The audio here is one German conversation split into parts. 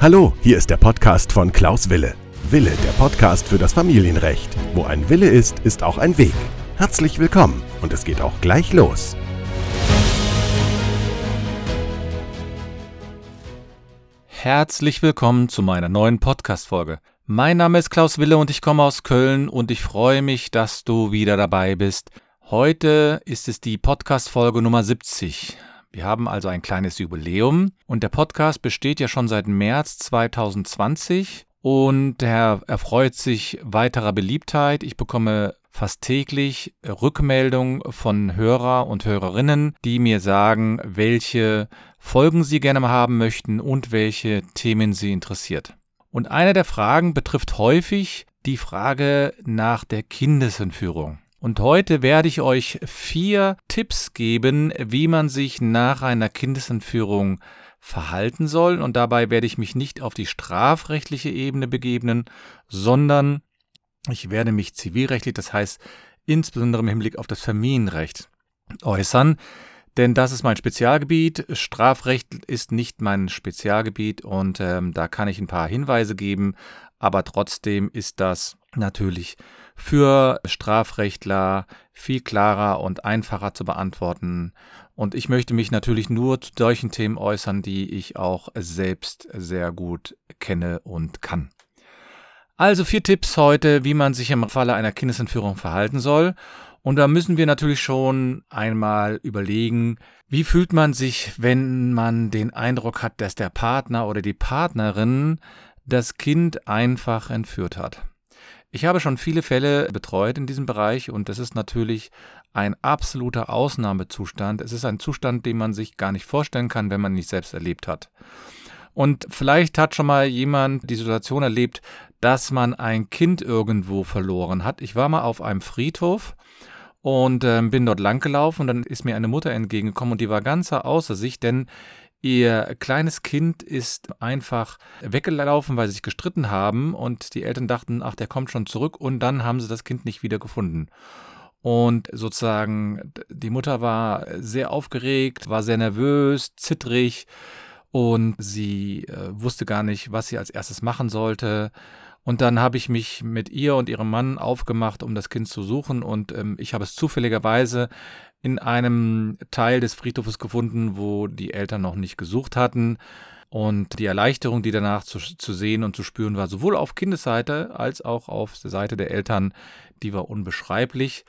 Hallo, hier ist der Podcast von Klaus Wille. Wille, der Podcast für das Familienrecht. Wo ein Wille ist, ist auch ein Weg. Herzlich willkommen und es geht auch gleich los. Herzlich willkommen zu meiner neuen Podcast-Folge. Mein Name ist Klaus Wille und ich komme aus Köln und ich freue mich, dass du wieder dabei bist. Heute ist es die Podcast-Folge Nummer 70. Wir haben also ein kleines Jubiläum und der Podcast besteht ja schon seit März 2020 und er erfreut sich weiterer Beliebtheit. Ich bekomme fast täglich Rückmeldungen von Hörer und Hörerinnen, die mir sagen, welche Folgen sie gerne mal haben möchten und welche Themen sie interessiert. Und eine der Fragen betrifft häufig die Frage nach der Kindesentführung. Und heute werde ich euch vier Tipps geben, wie man sich nach einer Kindesentführung verhalten soll. Und dabei werde ich mich nicht auf die strafrechtliche Ebene begeben, sondern ich werde mich zivilrechtlich, das heißt insbesondere im Hinblick auf das Familienrecht äußern. Denn das ist mein Spezialgebiet. Strafrecht ist nicht mein Spezialgebiet und ähm, da kann ich ein paar Hinweise geben, aber trotzdem ist das natürlich für Strafrechtler viel klarer und einfacher zu beantworten. Und ich möchte mich natürlich nur zu solchen Themen äußern, die ich auch selbst sehr gut kenne und kann. Also vier Tipps heute, wie man sich im Falle einer Kindesentführung verhalten soll. Und da müssen wir natürlich schon einmal überlegen, wie fühlt man sich, wenn man den Eindruck hat, dass der Partner oder die Partnerin das Kind einfach entführt hat. Ich habe schon viele Fälle betreut in diesem Bereich und das ist natürlich ein absoluter Ausnahmezustand. Es ist ein Zustand, den man sich gar nicht vorstellen kann, wenn man ihn nicht selbst erlebt hat. Und vielleicht hat schon mal jemand die Situation erlebt, dass man ein Kind irgendwo verloren hat. Ich war mal auf einem Friedhof und äh, bin dort langgelaufen und dann ist mir eine Mutter entgegengekommen und die war ganz außer sich, denn ihr kleines Kind ist einfach weggelaufen, weil sie sich gestritten haben und die Eltern dachten, ach, der kommt schon zurück und dann haben sie das Kind nicht wieder gefunden. Und sozusagen, die Mutter war sehr aufgeregt, war sehr nervös, zittrig und sie äh, wusste gar nicht, was sie als erstes machen sollte. Und dann habe ich mich mit ihr und ihrem Mann aufgemacht, um das Kind zu suchen. Und ähm, ich habe es zufälligerweise in einem Teil des Friedhofes gefunden, wo die Eltern noch nicht gesucht hatten. Und die Erleichterung, die danach zu, zu sehen und zu spüren war, sowohl auf Kindesseite als auch auf der Seite der Eltern, die war unbeschreiblich.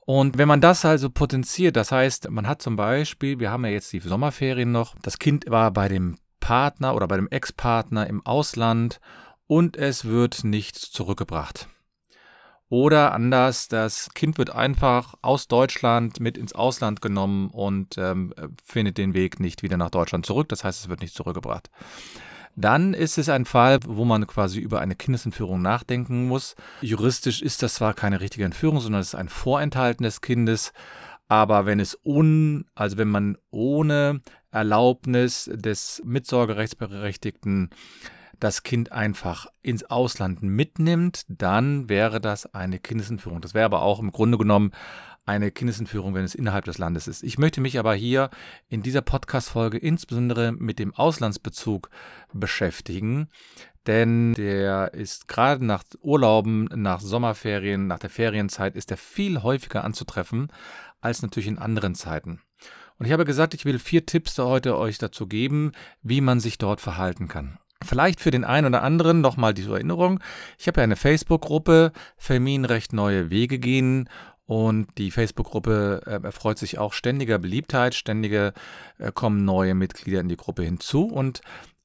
Und wenn man das also potenziert, das heißt, man hat zum Beispiel, wir haben ja jetzt die Sommerferien noch, das Kind war bei dem Partner oder bei dem Ex-Partner im Ausland und es wird nichts zurückgebracht. Oder anders, das Kind wird einfach aus Deutschland mit ins Ausland genommen und ähm, findet den Weg nicht wieder nach Deutschland zurück. Das heißt, es wird nicht zurückgebracht. Dann ist es ein Fall, wo man quasi über eine Kindesentführung nachdenken muss. Juristisch ist das zwar keine richtige Entführung, sondern es ist ein Vorenthalten des Kindes. Aber wenn es un, also wenn man ohne Erlaubnis des Mitsorgerechtsberechtigten das Kind einfach ins Ausland mitnimmt, dann wäre das eine Kindesentführung. Das wäre aber auch im Grunde genommen eine Kindesentführung, wenn es innerhalb des Landes ist. Ich möchte mich aber hier in dieser Podcast-Folge insbesondere mit dem Auslandsbezug beschäftigen, denn der ist gerade nach Urlauben, nach Sommerferien, nach der Ferienzeit, ist er viel häufiger anzutreffen als natürlich in anderen Zeiten. Und ich habe gesagt, ich will vier Tipps heute euch dazu geben, wie man sich dort verhalten kann. Vielleicht für den einen oder anderen nochmal die Erinnerung. Ich habe ja eine Facebook-Gruppe, Familienrecht neue Wege gehen. Und die Facebook-Gruppe äh, erfreut sich auch ständiger Beliebtheit. Ständige äh, kommen neue Mitglieder in die Gruppe hinzu. Und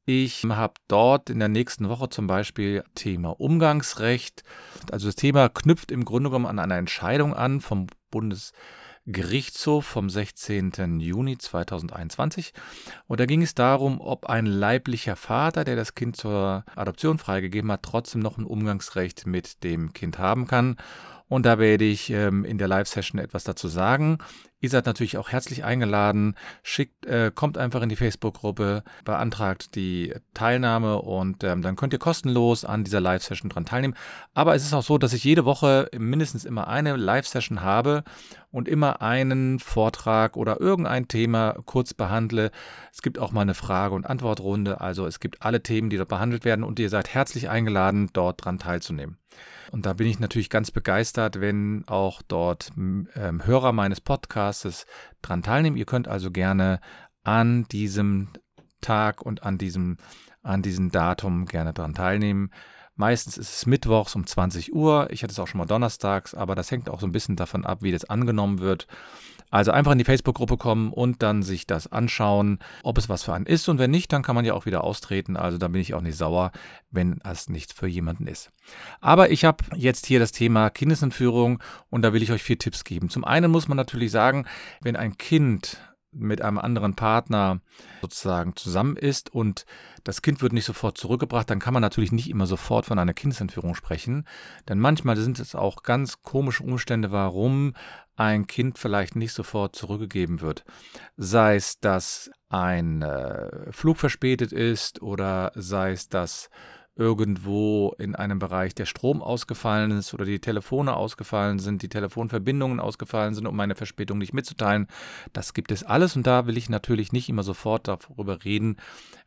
ich habe dort in der nächsten Woche zum Beispiel Thema Umgangsrecht. Also das Thema knüpft im Grunde genommen an eine Entscheidung an vom Bundes Gerichtshof vom 16. Juni 2021. Und da ging es darum, ob ein leiblicher Vater, der das Kind zur Adoption freigegeben hat, trotzdem noch ein Umgangsrecht mit dem Kind haben kann. Und da werde ich ähm, in der Live-Session etwas dazu sagen. Ihr seid natürlich auch herzlich eingeladen. Schickt, äh, kommt einfach in die Facebook-Gruppe, beantragt die Teilnahme und ähm, dann könnt ihr kostenlos an dieser Live-Session dran teilnehmen. Aber es ist auch so, dass ich jede Woche mindestens immer eine Live-Session habe und immer einen Vortrag oder irgendein Thema kurz behandle. Es gibt auch mal eine Frage- und Antwortrunde. Also es gibt alle Themen, die dort behandelt werden und ihr seid herzlich eingeladen, dort dran teilzunehmen. Und da bin ich natürlich ganz begeistert, wenn auch dort ähm, Hörer meines Podcasts dran teilnehmen. Ihr könnt also gerne an diesem Tag und an diesem, an diesem Datum gerne dran teilnehmen. Meistens ist es mittwochs um 20 Uhr. Ich hatte es auch schon mal donnerstags, aber das hängt auch so ein bisschen davon ab, wie das angenommen wird. Also einfach in die Facebook-Gruppe kommen und dann sich das anschauen, ob es was für einen ist. Und wenn nicht, dann kann man ja auch wieder austreten. Also da bin ich auch nicht sauer, wenn es nicht für jemanden ist. Aber ich habe jetzt hier das Thema Kindesentführung und da will ich euch vier Tipps geben. Zum einen muss man natürlich sagen, wenn ein Kind mit einem anderen Partner sozusagen zusammen ist und das Kind wird nicht sofort zurückgebracht, dann kann man natürlich nicht immer sofort von einer Kindesentführung sprechen. Denn manchmal sind es auch ganz komische Umstände, warum ein Kind vielleicht nicht sofort zurückgegeben wird. Sei es, dass ein äh, Flug verspätet ist oder sei es, dass irgendwo in einem Bereich der Strom ausgefallen ist oder die Telefone ausgefallen sind, die Telefonverbindungen ausgefallen sind, um eine Verspätung nicht mitzuteilen. Das gibt es alles und da will ich natürlich nicht immer sofort darüber reden,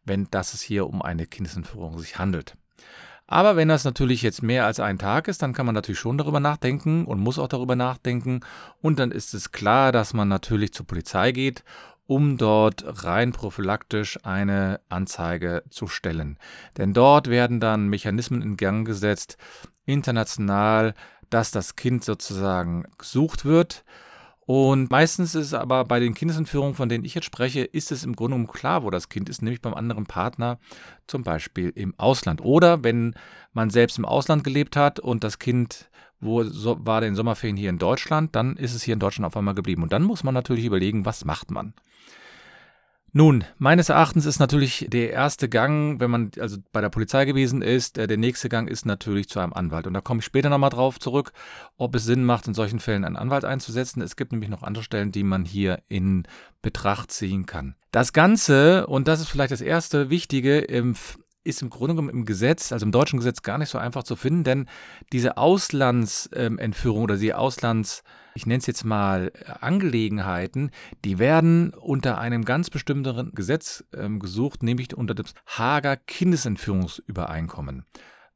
wenn das es hier um eine Kindesentführung sich handelt. Aber wenn das natürlich jetzt mehr als ein Tag ist, dann kann man natürlich schon darüber nachdenken und muss auch darüber nachdenken. Und dann ist es klar, dass man natürlich zur Polizei geht um dort rein prophylaktisch eine Anzeige zu stellen. Denn dort werden dann Mechanismen in Gang gesetzt, international, dass das Kind sozusagen gesucht wird. Und meistens ist aber bei den Kindesentführungen, von denen ich jetzt spreche, ist es im Grunde genommen klar, wo das Kind ist, nämlich beim anderen Partner, zum Beispiel im Ausland. Oder wenn man selbst im Ausland gelebt hat und das Kind wo so, war den Sommerferien hier in Deutschland, dann ist es hier in Deutschland auf einmal geblieben. Und dann muss man natürlich überlegen, was macht man. Nun, meines Erachtens ist natürlich der erste Gang, wenn man also bei der Polizei gewesen ist, äh, der nächste Gang ist natürlich zu einem Anwalt. Und da komme ich später nochmal drauf zurück, ob es Sinn macht, in solchen Fällen einen Anwalt einzusetzen. Es gibt nämlich noch andere Stellen, die man hier in Betracht ziehen kann. Das Ganze, und das ist vielleicht das erste Wichtige, im ist im Grunde genommen im Gesetz, also im deutschen Gesetz, gar nicht so einfach zu finden, denn diese Auslandsentführung oder die Auslands, ich nenne es jetzt mal Angelegenheiten, die werden unter einem ganz bestimmten Gesetz ähm, gesucht, nämlich unter dem Hager Kindesentführungsübereinkommen.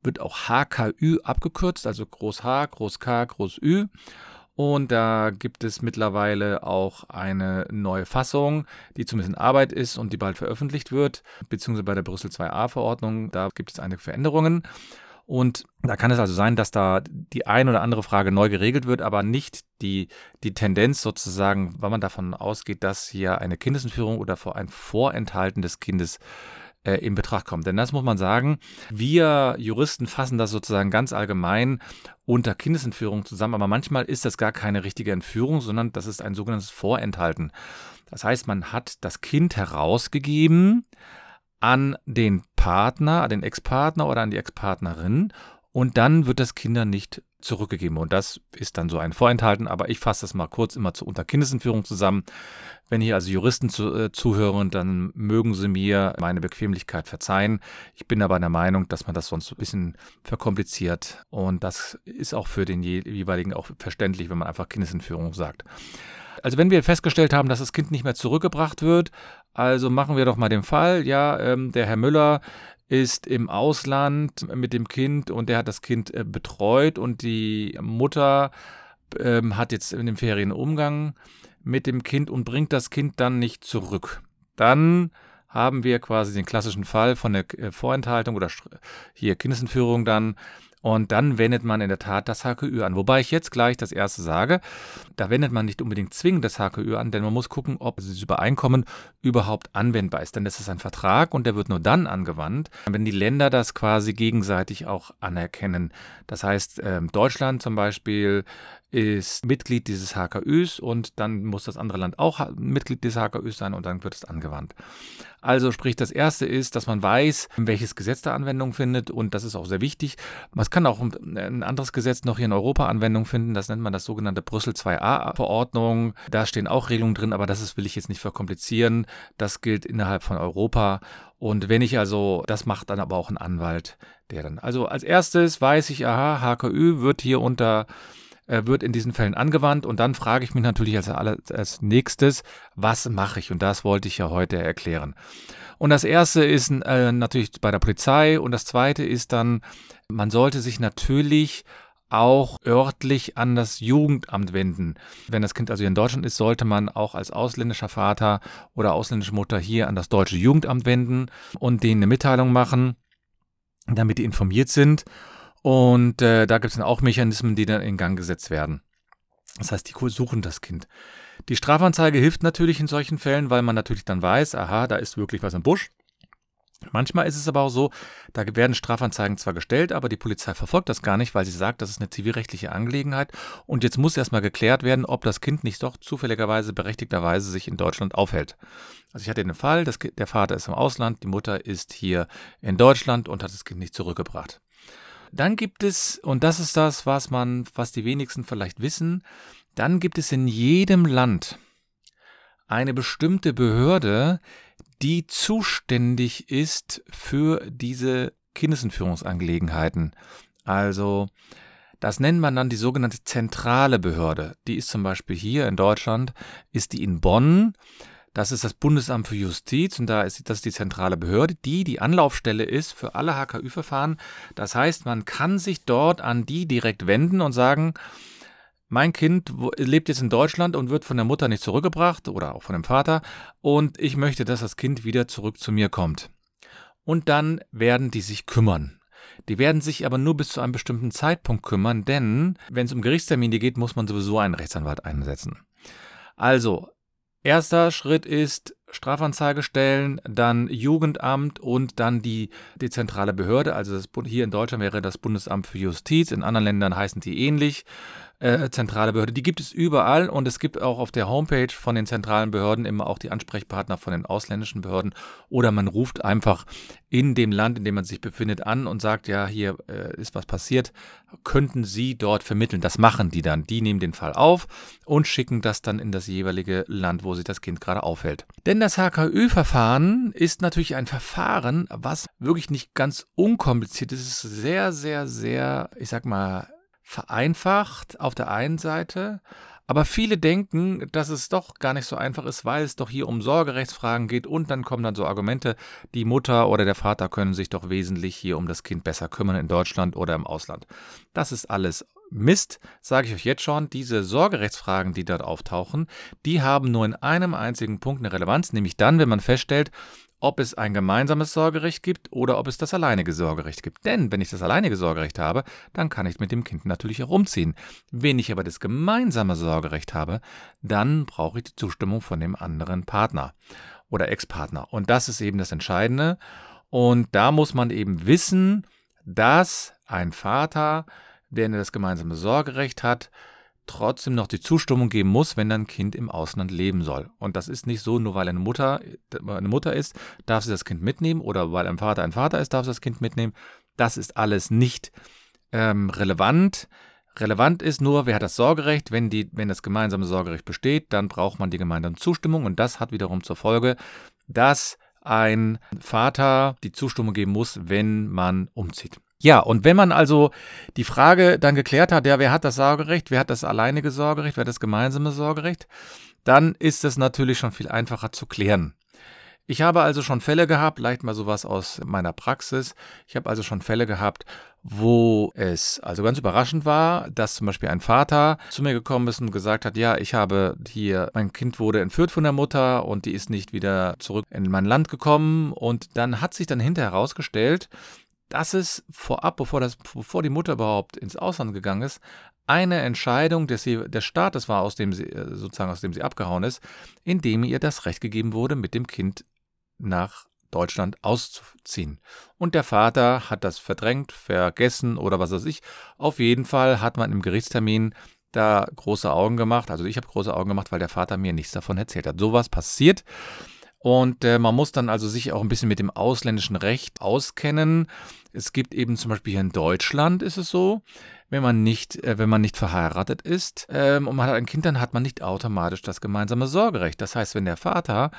Wird auch HKÜ abgekürzt, also Groß H, Groß K, Groß Ü. Und da gibt es mittlerweile auch eine neue Fassung, die zumindest in Arbeit ist und die bald veröffentlicht wird, beziehungsweise bei der Brüssel 2a-Verordnung. Da gibt es einige Veränderungen. Und da kann es also sein, dass da die ein oder andere Frage neu geregelt wird, aber nicht die, die Tendenz sozusagen, weil man davon ausgeht, dass hier eine Kindesentführung oder ein Vorenthalten des Kindes äh, in Betracht kommt. Denn das muss man sagen, wir Juristen fassen das sozusagen ganz allgemein unter Kindesentführung zusammen, aber manchmal ist das gar keine richtige Entführung, sondern das ist ein sogenanntes Vorenthalten. Das heißt, man hat das Kind herausgegeben an den Partner, an den Ex-Partner oder an die Ex-Partnerin und dann wird das Kinder nicht zurückgegeben. Und das ist dann so ein Vorenthalten, aber ich fasse das mal kurz immer zu unter Kindesentführung zusammen. Wenn hier also Juristen zu, äh, zuhören, dann mögen sie mir meine Bequemlichkeit verzeihen. Ich bin aber der Meinung, dass man das sonst ein bisschen verkompliziert und das ist auch für den jeweiligen auch verständlich, wenn man einfach Kindesentführung sagt. Also wenn wir festgestellt haben, dass das Kind nicht mehr zurückgebracht wird, also machen wir doch mal den Fall, ja, ähm, der Herr Müller ist im Ausland mit dem Kind und der hat das Kind äh, betreut und die Mutter ähm, hat jetzt in den Ferien Umgang mit dem Kind und bringt das Kind dann nicht zurück. Dann haben wir quasi den klassischen Fall von der äh, Vorenthaltung oder hier Kindesentführung dann und dann wendet man in der Tat das HKÜ an. Wobei ich jetzt gleich das erste sage, da wendet man nicht unbedingt zwingend das HKÜ an, denn man muss gucken, ob dieses Übereinkommen überhaupt anwendbar ist. Denn das ist ein Vertrag und der wird nur dann angewandt, wenn die Länder das quasi gegenseitig auch anerkennen. Das heißt, ähm, Deutschland zum Beispiel ist Mitglied dieses HKÜs und dann muss das andere Land auch Mitglied des HKÜs sein und dann wird es angewandt. Also sprich, das erste ist, dass man weiß, welches Gesetz da Anwendung findet und das ist auch sehr wichtig. Man kann auch ein anderes Gesetz noch hier in Europa Anwendung finden, das nennt man das sogenannte Brüssel 2a Verordnung. Da stehen auch Regelungen drin, aber das ist, will ich jetzt nicht verkomplizieren. Das gilt innerhalb von Europa und wenn ich also, das macht dann aber auch ein Anwalt, der dann, also als erstes weiß ich, aha, HKÜ wird hier unter wird in diesen Fällen angewandt und dann frage ich mich natürlich als, als nächstes, was mache ich? Und das wollte ich ja heute erklären. Und das erste ist äh, natürlich bei der Polizei und das zweite ist dann, man sollte sich natürlich auch örtlich an das Jugendamt wenden. Wenn das Kind also hier in Deutschland ist, sollte man auch als ausländischer Vater oder ausländische Mutter hier an das deutsche Jugendamt wenden und denen eine Mitteilung machen, damit die informiert sind. Und äh, da gibt es dann auch Mechanismen, die dann in Gang gesetzt werden. Das heißt, die suchen das Kind. Die Strafanzeige hilft natürlich in solchen Fällen, weil man natürlich dann weiß, aha, da ist wirklich was im Busch. Manchmal ist es aber auch so, da werden Strafanzeigen zwar gestellt, aber die Polizei verfolgt das gar nicht, weil sie sagt, das ist eine zivilrechtliche Angelegenheit und jetzt muss erstmal geklärt werden, ob das Kind nicht doch zufälligerweise, berechtigterweise sich in Deutschland aufhält. Also ich hatte den Fall, das, der Vater ist im Ausland, die Mutter ist hier in Deutschland und hat das Kind nicht zurückgebracht. Dann gibt es, und das ist das, was man, was die wenigsten vielleicht wissen, dann gibt es in jedem Land eine bestimmte Behörde, die zuständig ist für diese Kindesentführungsangelegenheiten. Also das nennt man dann die sogenannte zentrale Behörde. Die ist zum Beispiel hier in Deutschland, ist die in Bonn. Das ist das Bundesamt für Justiz und da ist das die zentrale Behörde, die die Anlaufstelle ist für alle HKÜ-Verfahren. Das heißt, man kann sich dort an die direkt wenden und sagen, mein Kind lebt jetzt in Deutschland und wird von der Mutter nicht zurückgebracht oder auch von dem Vater und ich möchte, dass das Kind wieder zurück zu mir kommt. Und dann werden die sich kümmern. Die werden sich aber nur bis zu einem bestimmten Zeitpunkt kümmern, denn wenn es um Gerichtstermine geht, muss man sowieso einen Rechtsanwalt einsetzen. Also, Erster Schritt ist Strafanzeige stellen, dann Jugendamt und dann die, die zentrale Behörde. Also das, hier in Deutschland wäre das Bundesamt für Justiz, in anderen Ländern heißen die ähnlich äh, zentrale Behörde. Die gibt es überall und es gibt auch auf der Homepage von den zentralen Behörden immer auch die Ansprechpartner von den ausländischen Behörden oder man ruft einfach in dem Land, in dem man sich befindet, an und sagt, ja, hier äh, ist was passiert, könnten Sie dort vermitteln. Das machen die dann. Die nehmen den Fall auf und schicken das dann in das jeweilige Land, wo sich das Kind gerade aufhält. Denn das HKÜ-Verfahren ist natürlich ein Verfahren, was wirklich nicht ganz unkompliziert ist. Es ist sehr, sehr, sehr, ich sag mal, vereinfacht auf der einen Seite, aber viele denken, dass es doch gar nicht so einfach ist, weil es doch hier um Sorgerechtsfragen geht und dann kommen dann so Argumente, die Mutter oder der Vater können sich doch wesentlich hier um das Kind besser kümmern in Deutschland oder im Ausland. Das ist alles Mist, sage ich euch jetzt schon, diese Sorgerechtsfragen, die dort auftauchen, die haben nur in einem einzigen Punkt eine Relevanz, nämlich dann, wenn man feststellt, ob es ein gemeinsames Sorgerecht gibt oder ob es das alleinige Sorgerecht gibt. Denn wenn ich das alleinige Sorgerecht habe, dann kann ich mit dem Kind natürlich herumziehen. Wenn ich aber das gemeinsame Sorgerecht habe, dann brauche ich die Zustimmung von dem anderen Partner oder Ex-Partner. Und das ist eben das Entscheidende. Und da muss man eben wissen, dass ein Vater, der das gemeinsame Sorgerecht hat, trotzdem noch die Zustimmung geben muss, wenn dein Kind im Ausland leben soll. Und das ist nicht so, nur weil eine Mutter eine Mutter ist, darf sie das Kind mitnehmen oder weil ein Vater ein Vater ist, darf sie das Kind mitnehmen. Das ist alles nicht ähm, relevant. Relevant ist nur, wer hat das Sorgerecht. Wenn, die, wenn das gemeinsame Sorgerecht besteht, dann braucht man die gemeinsame Zustimmung und das hat wiederum zur Folge, dass ein Vater die Zustimmung geben muss, wenn man umzieht. Ja, und wenn man also die Frage dann geklärt hat, ja, wer hat das Sorgerecht, wer hat das alleinige Sorgerecht, wer hat das gemeinsame Sorgerecht, dann ist es natürlich schon viel einfacher zu klären. Ich habe also schon Fälle gehabt, leicht mal sowas aus meiner Praxis. Ich habe also schon Fälle gehabt, wo es also ganz überraschend war, dass zum Beispiel ein Vater zu mir gekommen ist und gesagt hat, ja, ich habe hier, mein Kind wurde entführt von der Mutter und die ist nicht wieder zurück in mein Land gekommen. Und dann hat sich dann hinterher herausgestellt, dass es vorab, bevor, das, bevor die Mutter überhaupt ins Ausland gegangen ist, eine Entscheidung des, des Staates war, aus dem sie, äh, sozusagen aus dem sie abgehauen ist, indem ihr das Recht gegeben wurde, mit dem Kind nach Deutschland auszuziehen. Und der Vater hat das verdrängt, vergessen oder was weiß ich. Auf jeden Fall hat man im Gerichtstermin da große Augen gemacht. Also ich habe große Augen gemacht, weil der Vater mir nichts davon erzählt hat. Sowas passiert. Und äh, man muss dann also sich auch ein bisschen mit dem ausländischen Recht auskennen. Es gibt eben zum Beispiel hier in Deutschland ist es so, wenn man nicht, äh, wenn man nicht verheiratet ist ähm, und man hat ein Kind, dann hat man nicht automatisch das gemeinsame Sorgerecht. Das heißt, wenn der Vater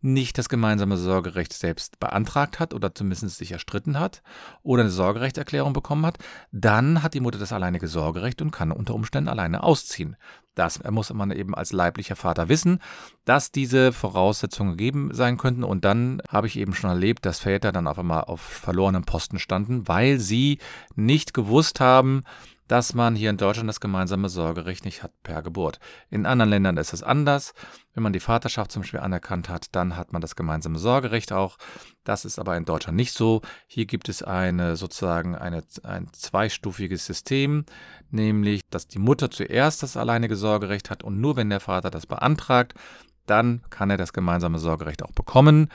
nicht das gemeinsame Sorgerecht selbst beantragt hat oder zumindest sich erstritten hat oder eine Sorgerechterklärung bekommen hat, dann hat die Mutter das alleinige Sorgerecht und kann unter Umständen alleine ausziehen. Das muss man eben als leiblicher Vater wissen, dass diese Voraussetzungen gegeben sein könnten. Und dann habe ich eben schon erlebt, dass Väter dann auf einmal auf verlorenem Posten standen, weil sie nicht gewusst haben, dass man hier in Deutschland das gemeinsame Sorgerecht nicht hat per Geburt. In anderen Ländern ist es anders. Wenn man die Vaterschaft zum Beispiel anerkannt hat, dann hat man das gemeinsame Sorgerecht auch. Das ist aber in Deutschland nicht so. Hier gibt es eine sozusagen eine, ein zweistufiges System, nämlich, dass die Mutter zuerst das alleinige Sorgerecht hat und nur wenn der Vater das beantragt, dann kann er das gemeinsame Sorgerecht auch bekommen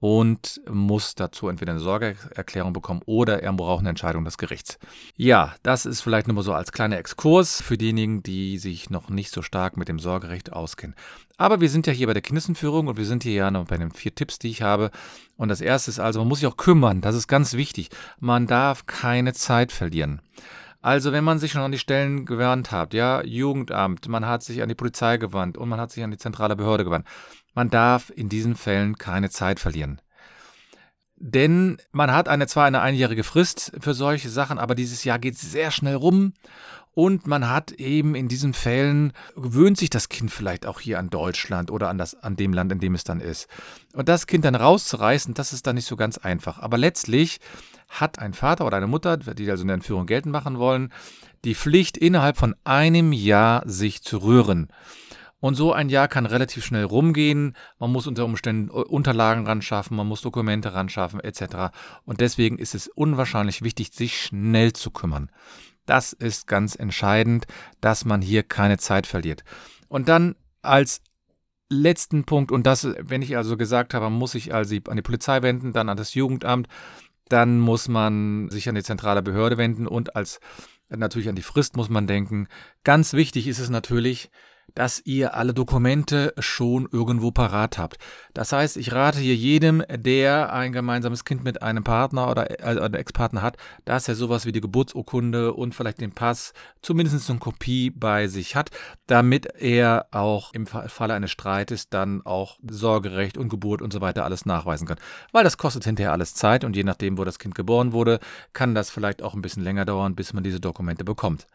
und muss dazu entweder eine Sorgeerklärung bekommen oder er braucht eine Entscheidung des Gerichts. Ja, das ist vielleicht nur mal so als kleiner Exkurs für diejenigen, die sich noch nicht so stark mit dem Sorgerecht auskennen. Aber wir sind ja hier bei der Kindesentführung und wir sind hier ja noch bei den vier Tipps, die ich habe. Und das erste ist also, man muss sich auch kümmern. Das ist ganz wichtig. Man darf keine Zeit verlieren. Also, wenn man sich schon an die Stellen gewandt hat, ja, Jugendamt, man hat sich an die Polizei gewandt und man hat sich an die zentrale Behörde gewandt, man darf in diesen Fällen keine Zeit verlieren. Denn man hat eine zwar eine einjährige Frist für solche Sachen, aber dieses Jahr geht sehr schnell rum und man hat eben in diesen Fällen gewöhnt sich das Kind vielleicht auch hier an Deutschland oder an das an dem Land, in dem es dann ist. Und das Kind dann rauszureißen, das ist dann nicht so ganz einfach. Aber letztlich hat ein Vater oder eine Mutter, die also eine Entführung geltend machen wollen, die Pflicht innerhalb von einem Jahr sich zu rühren. Und so ein Jahr kann relativ schnell rumgehen. Man muss unter Umständen äh, Unterlagen ran schaffen, man muss Dokumente ran schaffen, etc. Und deswegen ist es unwahrscheinlich wichtig, sich schnell zu kümmern. Das ist ganz entscheidend, dass man hier keine Zeit verliert. Und dann als letzten Punkt, und das, wenn ich also gesagt habe, muss ich also an die Polizei wenden, dann an das Jugendamt, dann muss man sich an die zentrale Behörde wenden und als natürlich an die Frist muss man denken. Ganz wichtig ist es natürlich, dass ihr alle Dokumente schon irgendwo parat habt. Das heißt, ich rate hier jedem, der ein gemeinsames Kind mit einem Partner oder äh, einem Ex-Partner hat, dass er sowas wie die Geburtsurkunde und vielleicht den Pass, zumindest eine Kopie bei sich hat, damit er auch im Falle eines Streites dann auch Sorgerecht und Geburt und so weiter alles nachweisen kann. Weil das kostet hinterher alles Zeit und je nachdem, wo das Kind geboren wurde, kann das vielleicht auch ein bisschen länger dauern, bis man diese Dokumente bekommt.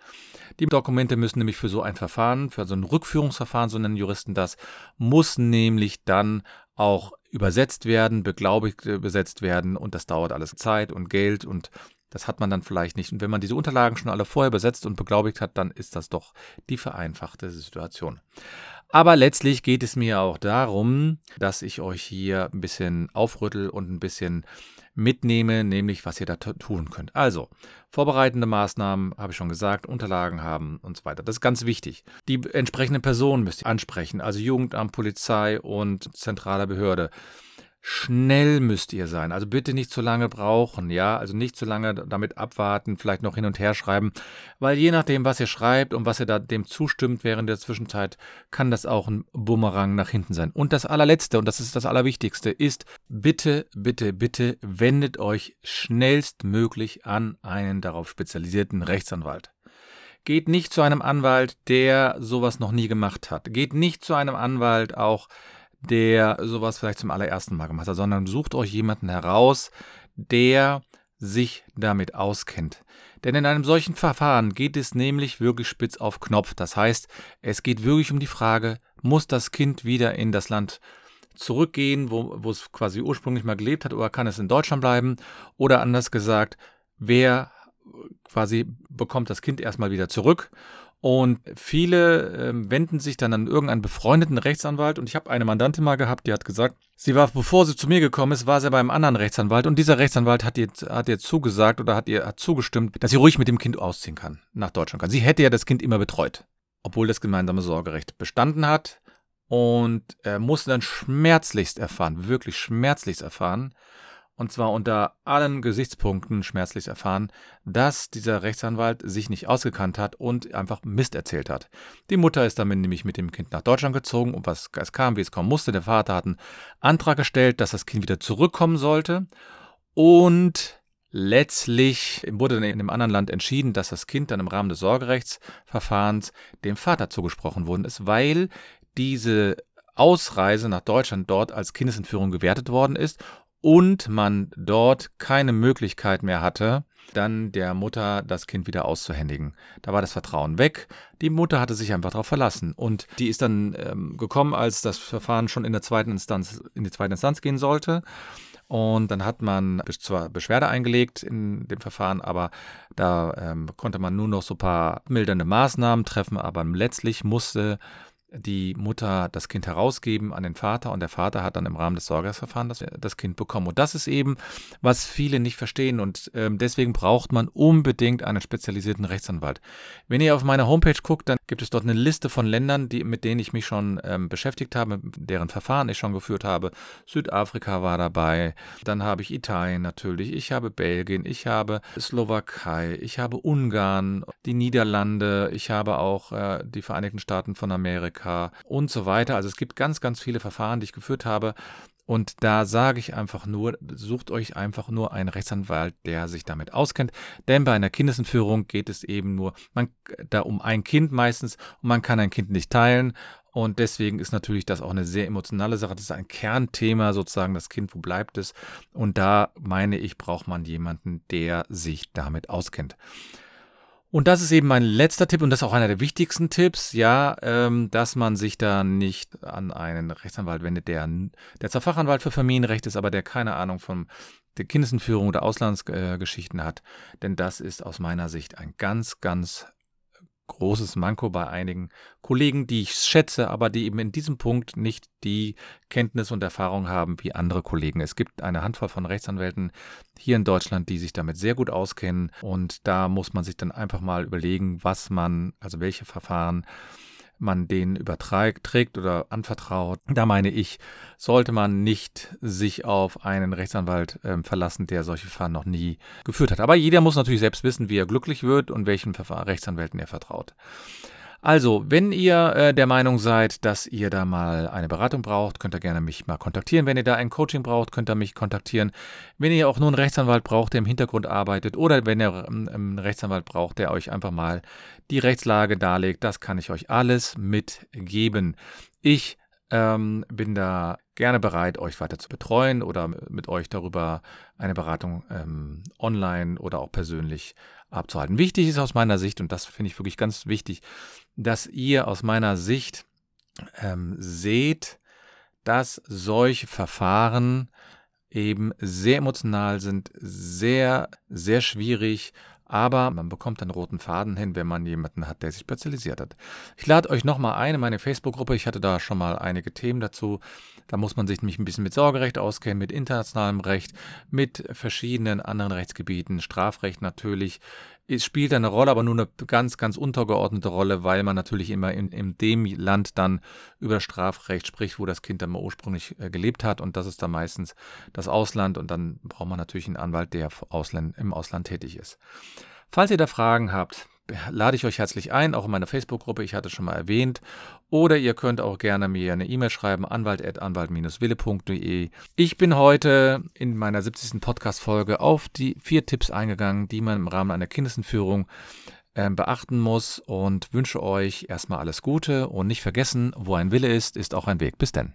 Die Dokumente müssen nämlich für so ein Verfahren, für so ein Rückführungsverfahren, so nennen Juristen das, muss nämlich dann auch übersetzt werden, beglaubigt übersetzt werden und das dauert alles Zeit und Geld und das hat man dann vielleicht nicht. Und wenn man diese Unterlagen schon alle vorher übersetzt und beglaubigt hat, dann ist das doch die vereinfachte Situation. Aber letztlich geht es mir auch darum, dass ich euch hier ein bisschen aufrüttel und ein bisschen mitnehme, nämlich was ihr da tun könnt. Also, vorbereitende Maßnahmen, habe ich schon gesagt, Unterlagen haben und so weiter. Das ist ganz wichtig. Die entsprechenden Personen müsst ihr ansprechen, also Jugendamt, Polizei und zentrale Behörde. Schnell müsst ihr sein. Also bitte nicht zu lange brauchen, ja. Also nicht zu lange damit abwarten, vielleicht noch hin und her schreiben. Weil je nachdem, was ihr schreibt und was ihr da dem zustimmt während der Zwischenzeit, kann das auch ein Bumerang nach hinten sein. Und das allerletzte, und das ist das Allerwichtigste, ist, bitte, bitte, bitte wendet euch schnellstmöglich an einen darauf spezialisierten Rechtsanwalt. Geht nicht zu einem Anwalt, der sowas noch nie gemacht hat. Geht nicht zu einem Anwalt auch, der sowas vielleicht zum allerersten Mal gemacht hat, sondern sucht euch jemanden heraus, der sich damit auskennt. Denn in einem solchen Verfahren geht es nämlich wirklich spitz auf Knopf. Das heißt, es geht wirklich um die Frage, muss das Kind wieder in das Land zurückgehen, wo, wo es quasi ursprünglich mal gelebt hat, oder kann es in Deutschland bleiben? Oder anders gesagt, wer quasi bekommt das Kind erstmal wieder zurück und viele äh, wenden sich dann an irgendeinen befreundeten Rechtsanwalt. Und ich habe eine Mandantin mal gehabt, die hat gesagt, sie war, bevor sie zu mir gekommen ist, war sie bei einem anderen Rechtsanwalt. Und dieser Rechtsanwalt hat ihr, hat ihr zugesagt oder hat ihr hat zugestimmt, dass sie ruhig mit dem Kind ausziehen kann, nach Deutschland kann. Sie hätte ja das Kind immer betreut, obwohl das gemeinsame Sorgerecht bestanden hat. Und äh, musste dann schmerzlichst erfahren, wirklich schmerzlichst erfahren, und zwar unter allen Gesichtspunkten schmerzlich erfahren, dass dieser Rechtsanwalt sich nicht ausgekannt hat und einfach Mist erzählt hat. Die Mutter ist damit nämlich mit dem Kind nach Deutschland gezogen und was es kam, wie es kommen musste. Der Vater hat einen Antrag gestellt, dass das Kind wieder zurückkommen sollte und Letztlich wurde dann in einem anderen Land entschieden, dass das Kind dann im Rahmen des Sorgerechtsverfahrens dem Vater zugesprochen worden ist, weil diese Ausreise nach Deutschland dort als Kindesentführung gewertet worden ist und man dort keine Möglichkeit mehr hatte, dann der Mutter das Kind wieder auszuhändigen. Da war das Vertrauen weg. Die Mutter hatte sich einfach darauf verlassen. Und die ist dann ähm, gekommen, als das Verfahren schon in der zweiten Instanz, in die zweite Instanz gehen sollte. Und dann hat man zwar Beschwerde eingelegt in dem Verfahren, aber da ähm, konnte man nur noch so ein paar mildernde Maßnahmen treffen. Aber letztlich musste die Mutter das Kind herausgeben an den Vater und der Vater hat dann im Rahmen des Sorgerechtsverfahrens das, das, Kind bekommen. Und das ist eben, was viele nicht verstehen und ähm, deswegen braucht man unbedingt einen spezialisierten Rechtsanwalt. Wenn ihr auf meine Homepage guckt, dann gibt es dort eine Liste von Ländern, die, mit denen ich mich schon ähm, beschäftigt habe, deren Verfahren ich schon geführt habe. Südafrika war dabei, dann habe ich Italien natürlich, ich habe Belgien, ich habe Slowakei, ich habe Ungarn, die Niederlande, ich habe auch äh, die Vereinigten Staaten von Amerika. Amerika und so weiter. Also es gibt ganz, ganz viele Verfahren, die ich geführt habe. Und da sage ich einfach nur, sucht euch einfach nur einen Rechtsanwalt, der sich damit auskennt. Denn bei einer Kindesentführung geht es eben nur man, da um ein Kind meistens und man kann ein Kind nicht teilen. Und deswegen ist natürlich das auch eine sehr emotionale Sache. Das ist ein Kernthema sozusagen, das Kind, wo bleibt es? Und da meine ich, braucht man jemanden, der sich damit auskennt. Und das ist eben mein letzter Tipp und das ist auch einer der wichtigsten Tipps, ja, ähm, dass man sich da nicht an einen Rechtsanwalt wendet, der, der zwar Fachanwalt für Familienrecht ist, aber der keine Ahnung von der Kindesentführung oder Auslandsgeschichten äh, hat. Denn das ist aus meiner Sicht ein ganz, ganz großes Manko bei einigen Kollegen, die ich schätze, aber die eben in diesem Punkt nicht die Kenntnis und Erfahrung haben wie andere Kollegen. Es gibt eine Handvoll von Rechtsanwälten hier in Deutschland, die sich damit sehr gut auskennen und da muss man sich dann einfach mal überlegen, was man, also welche Verfahren man den überträgt oder anvertraut. Da meine ich, sollte man nicht sich auf einen Rechtsanwalt äh, verlassen, der solche Verfahren noch nie geführt hat. Aber jeder muss natürlich selbst wissen, wie er glücklich wird und welchen Rechtsanwälten er vertraut. Also, wenn ihr äh, der Meinung seid, dass ihr da mal eine Beratung braucht, könnt ihr gerne mich mal kontaktieren. Wenn ihr da ein Coaching braucht, könnt ihr mich kontaktieren. Wenn ihr auch nur einen Rechtsanwalt braucht, der im Hintergrund arbeitet, oder wenn ihr ähm, einen Rechtsanwalt braucht, der euch einfach mal die Rechtslage darlegt, das kann ich euch alles mitgeben. Ich ähm, bin da gerne bereit, euch weiter zu betreuen oder mit euch darüber eine Beratung ähm, online oder auch persönlich abzuhalten. Wichtig ist aus meiner Sicht, und das finde ich wirklich ganz wichtig, dass ihr aus meiner Sicht ähm, seht, dass solche Verfahren eben sehr emotional sind, sehr, sehr schwierig, aber man bekommt einen roten Faden hin, wenn man jemanden hat, der sich spezialisiert hat. Ich lade euch nochmal ein in meine Facebook-Gruppe. Ich hatte da schon mal einige Themen dazu. Da muss man sich nämlich ein bisschen mit Sorgerecht auskennen, mit internationalem Recht, mit verschiedenen anderen Rechtsgebieten, Strafrecht natürlich. Es spielt eine Rolle, aber nur eine ganz, ganz untergeordnete Rolle, weil man natürlich immer in, in dem Land dann über Strafrecht spricht, wo das Kind dann mal ursprünglich äh, gelebt hat. Und das ist dann meistens das Ausland. Und dann braucht man natürlich einen Anwalt, der Ausland, im Ausland tätig ist. Falls ihr da Fragen habt, lade ich euch herzlich ein, auch in meiner Facebook-Gruppe, ich hatte es schon mal erwähnt. Oder ihr könnt auch gerne mir eine E-Mail schreiben, anwalt.anwalt-wille.de. Ich bin heute in meiner 70. Podcast-Folge auf die vier Tipps eingegangen, die man im Rahmen einer Kindesentführung äh, beachten muss und wünsche euch erstmal alles Gute und nicht vergessen, wo ein Wille ist, ist auch ein Weg. Bis denn.